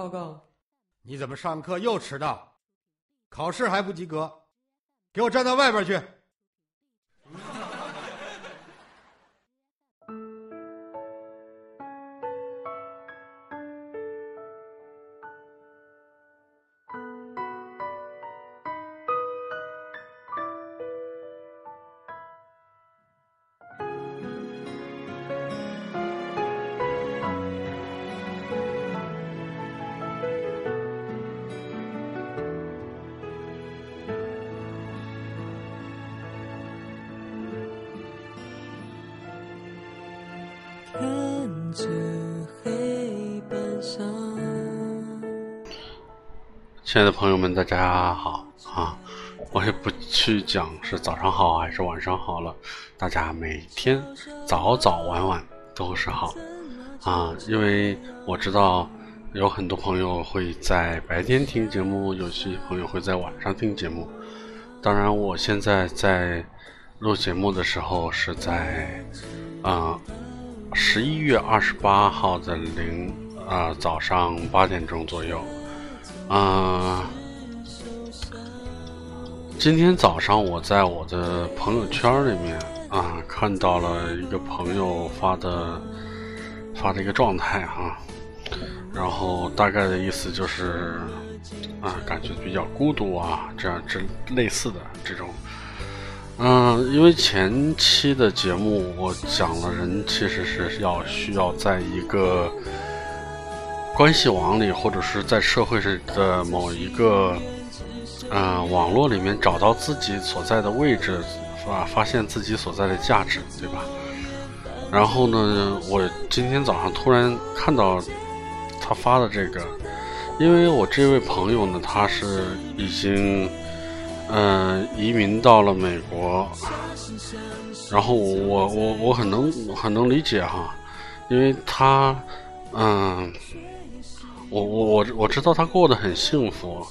报告。你怎么上课又迟到？考试还不及格？给我站到外边去！亲爱的朋友们，大家好啊！我也不去讲是早上好还是晚上好了，大家每天早早晚晚都是好啊！因为我知道有很多朋友会在白天听节目，有些朋友会在晚上听节目。当然，我现在在录节目的时候是在啊十一月二十八号的零啊早上八点钟左右。啊、今天早上我在我的朋友圈里面啊看到了一个朋友发的发的一个状态哈、然后大概的意思就是啊感觉比较孤独啊这样这类似的这种。嗯，因为前期的节目我讲了，人其实是要需要在一个关系网里，或者是在社会上的某一个嗯、网络里面找到自己所在的位置，发发现自己所在的价值，对吧？然后呢，我今天早上突然看到他发的这个，因为我这位朋友呢，他是已经嗯、移民到了美国，然后我我我很能很能理解哈，因为他嗯。我我我我知道她过得很幸福，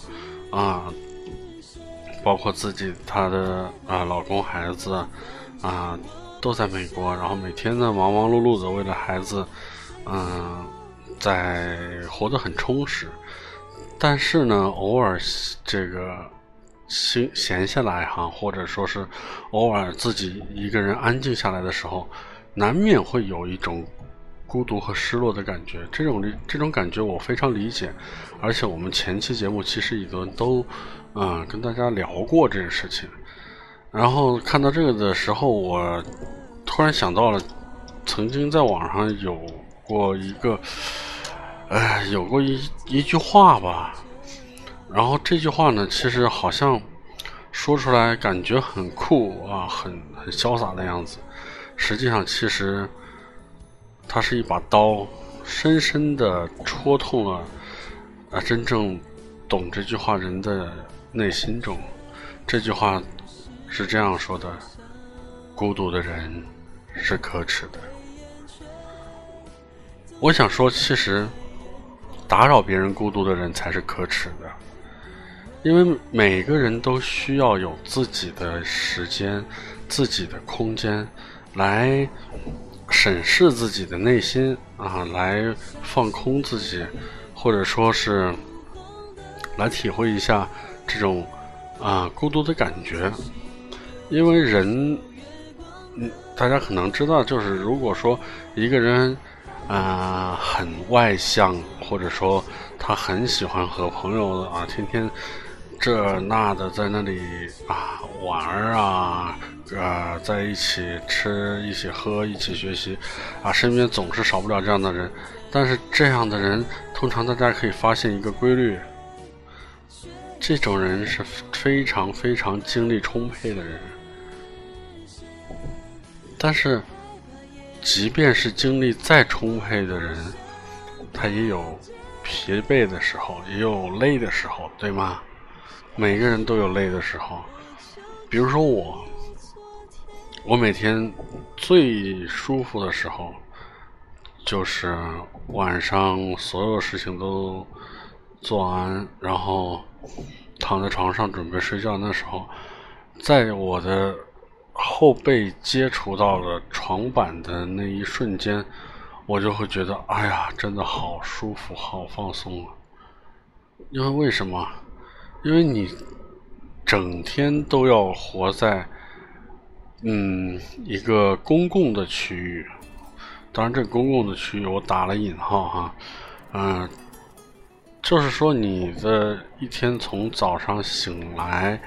啊，包括自己她的啊老公孩子啊都在美国，然后每天呢忙忙碌碌的为了孩子，嗯、在活得很充实，但是呢偶尔这个闲闲下来哈，或者说是偶尔自己一个人安静下来的时候，难免会有一种。孤独和失落的感觉，这种这种感觉我非常理解，而且我们前期节目其实已经都，嗯、跟大家聊过这件事情。然后看到这个的时候，我突然想到了，曾经在网上有过一个，哎，有过一一句话吧。然后这句话呢，其实好像说出来感觉很酷啊，很很潇洒的样子，实际上其实。它是一把刀，深深的戳痛了啊，真正懂这句话人的内心中。这句话是这样说的：孤独的人是可耻的。我想说，其实打扰别人孤独的人才是可耻的，因为每个人都需要有自己的时间、自己的空间来。审视自己的内心啊，来放空自己，或者说是来体会一下这种啊孤独的感觉。因为人，嗯，大家可能知道，就是如果说一个人啊很外向，或者说他很喜欢和朋友啊天天这那的在那里啊玩儿啊。呃，在一起吃，一起喝，一起学习，啊，身边总是少不了这样的人。但是这样的人，通常大家可以发现一个规律：这种人是非常非常精力充沛的人。但是，即便是精力再充沛的人，他也有疲惫的时候，也有累的时候，对吗？每个人都有累的时候。比如说我。我每天最舒服的时候，就是晚上所有事情都做完，然后躺在床上准备睡觉。那时候，在我的后背接触到了床板的那一瞬间，我就会觉得，哎呀，真的好舒服，好放松啊！因为为什么？因为你整天都要活在嗯一个公共的区域，当然这公共的区域我打了引号哈，嗯，就是说你的一天从早上醒来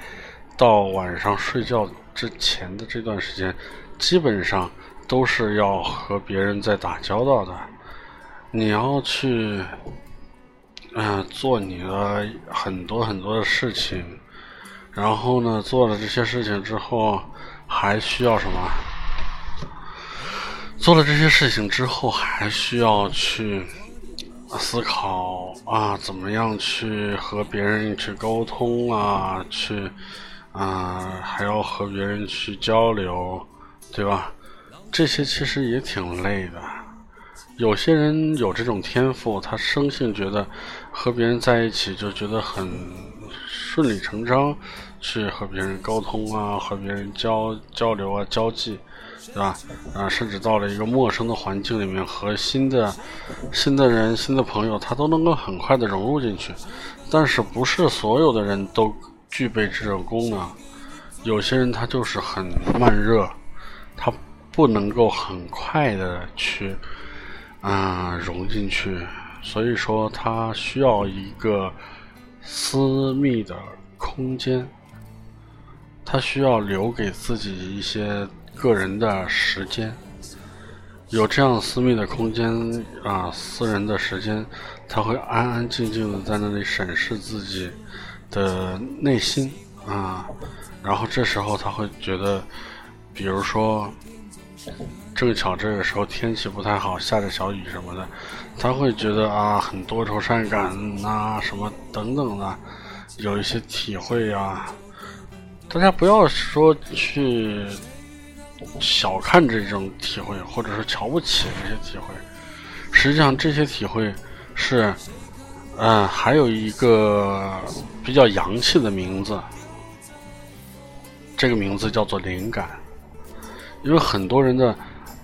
到晚上睡觉之前的这段时间，基本上都是要和别人在打交道的，你要去。嗯，做你的很多很多的事情，然后呢，做了这些事情之后，还需要什么？做了这些事情之后，还需要去思考啊，怎么样去和别人去沟通啊，去啊，还要和别人去交流，对吧？这些其实也挺累的。有些人有这种天赋，他生性觉得和别人在一起就觉得很顺理成章，去和别人沟通啊，和别人交交流啊，交际，对吧？啊，甚至到了一个陌生的环境里面，和新的新的人、新的朋友，他都能够很快的融入进去。但是，不是所有的人都具备这种功能，有些人他就是很慢热，他不能够很快的去。啊，融进去，所以说他需要一个私密的空间，他需要留给自己一些个人的时间，有这样私密的空间啊，私人的时间，他会安安静静的在那里审视自己的内心啊，然后这时候他会觉得，比如说。正巧这个时候天气不太好，下着小雨什么的，他会觉得啊很多愁善感呐，什么等等的，有一些体会啊。大家不要说去小看这种体会，或者是瞧不起这些体会。实际上这些体会是，嗯，还有一个比较洋气的名字，这个名字叫做灵感，因为很多人的。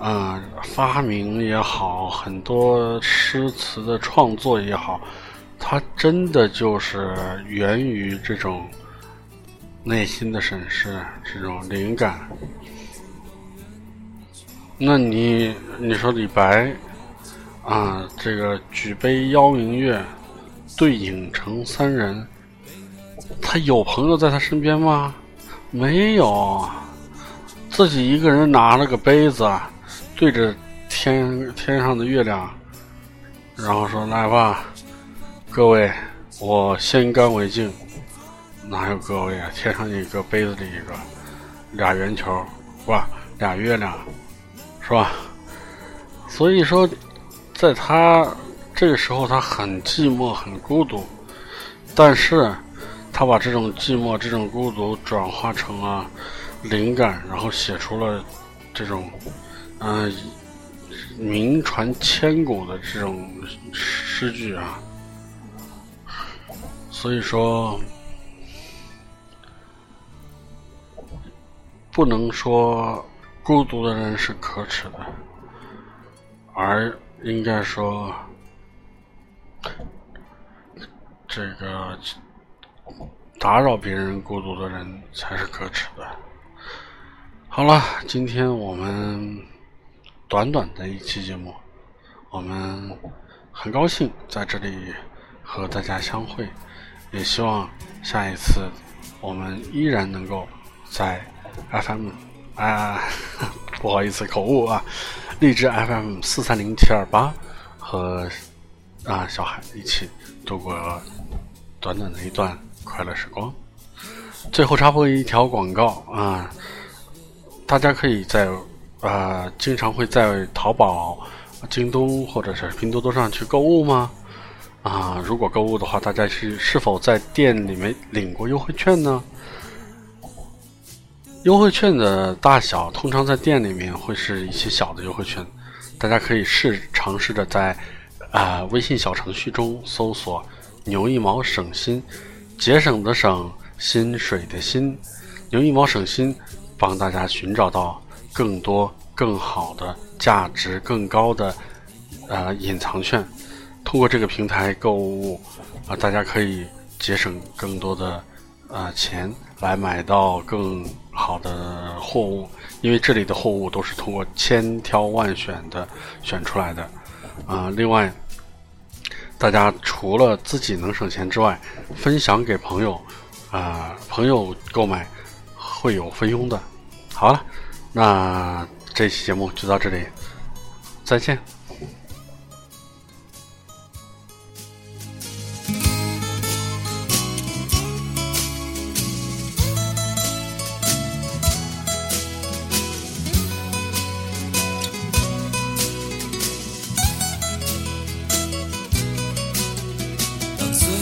嗯，发明也好，很多诗词的创作也好，它真的就是源于这种内心的审视，这种灵感。那你你说李白啊，这个举杯邀明月，对影成三人，他有朋友在他身边吗？没有，自己一个人拿了个杯子。对着天天上的月亮，然后说：“来吧，各位，我先干为敬。”哪有各位啊？天上一个杯子里一个，俩圆球，哇，俩月亮，是吧？所以说，在他这个时候，他很寂寞，很孤独，但是他把这种寂寞、这种孤独转化成了灵感，然后写出了这种。嗯，名传千古的这种诗句啊，所以说不能说孤独的人是可耻的，而应该说这个打扰别人孤独的人才是可耻的。好了，今天我们。短短的一期节目，我们很高兴在这里和大家相会，也希望下一次我们依然能够在 FM 啊，不好意思口误啊，荔枝 FM 四三零七二八和啊小海一起度过短短的一段快乐时光。最后插播一条广告啊，大家可以在。啊，经常会在淘宝、京东或者是拼多多上去购物吗？啊，如果购物的话，大家是是否在店里面领过优惠券呢？优惠券的大小通常在店里面会是一些小的优惠券，大家可以试尝试着在啊微信小程序中搜索“牛一毛省心”，节省的省，薪水的薪，牛一毛省心，帮大家寻找到。更多、更好的价值更高的呃隐藏券，通过这个平台购物啊，大家可以节省更多的啊钱，来买到更好的货物。因为这里的货物都是通过千挑万选的选出来的啊。另外，大家除了自己能省钱之外，分享给朋友啊，朋友购买会有分佣的。好了，那这期节目就到这里，再见。